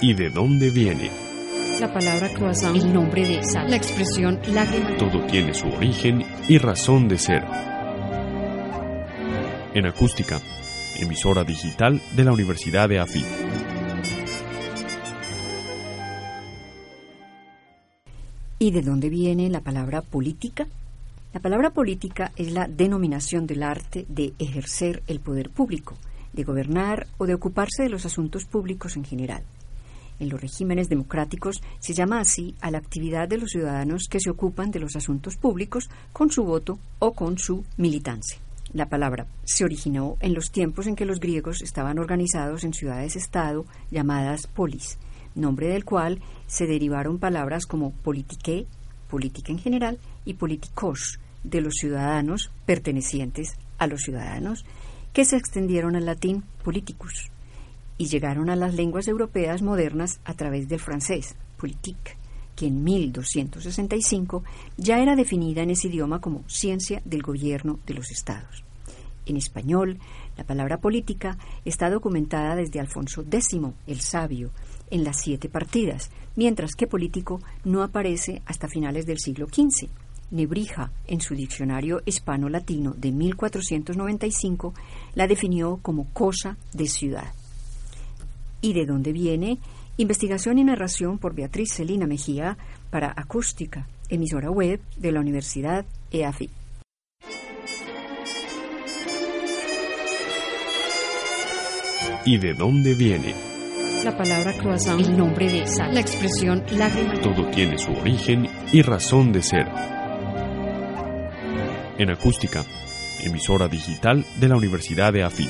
¿Y de dónde viene? La palabra croissant, el nombre de sal, la expresión lágrima. Todo tiene su origen y razón de ser. En acústica, emisora digital de la Universidad de AFI. ¿Y de dónde viene la palabra política? La palabra política es la denominación del arte de ejercer el poder público, de gobernar o de ocuparse de los asuntos públicos en general. En los regímenes democráticos se llama así a la actividad de los ciudadanos que se ocupan de los asuntos públicos con su voto o con su militancia. La palabra se originó en los tiempos en que los griegos estaban organizados en ciudades-estado llamadas polis, nombre del cual se derivaron palabras como politique, política en general, y politikos, de los ciudadanos pertenecientes a los ciudadanos, que se extendieron al latín politicus y llegaron a las lenguas europeas modernas a través del francés, politique, que en 1265 ya era definida en ese idioma como ciencia del gobierno de los estados. En español, la palabra política está documentada desde Alfonso X, el sabio, en las siete partidas, mientras que político no aparece hasta finales del siglo XV. Nebrija, en su diccionario hispano-latino de 1495, la definió como cosa de ciudad. ¿Y de dónde viene? Investigación y narración por Beatriz Celina Mejía para Acústica, emisora web de la Universidad EAFI. ¿Y de dónde viene? La palabra croissant, el nombre de sal, la expresión lágrima. Todo tiene su origen y razón de ser. En acústica, emisora digital de la Universidad de AFI.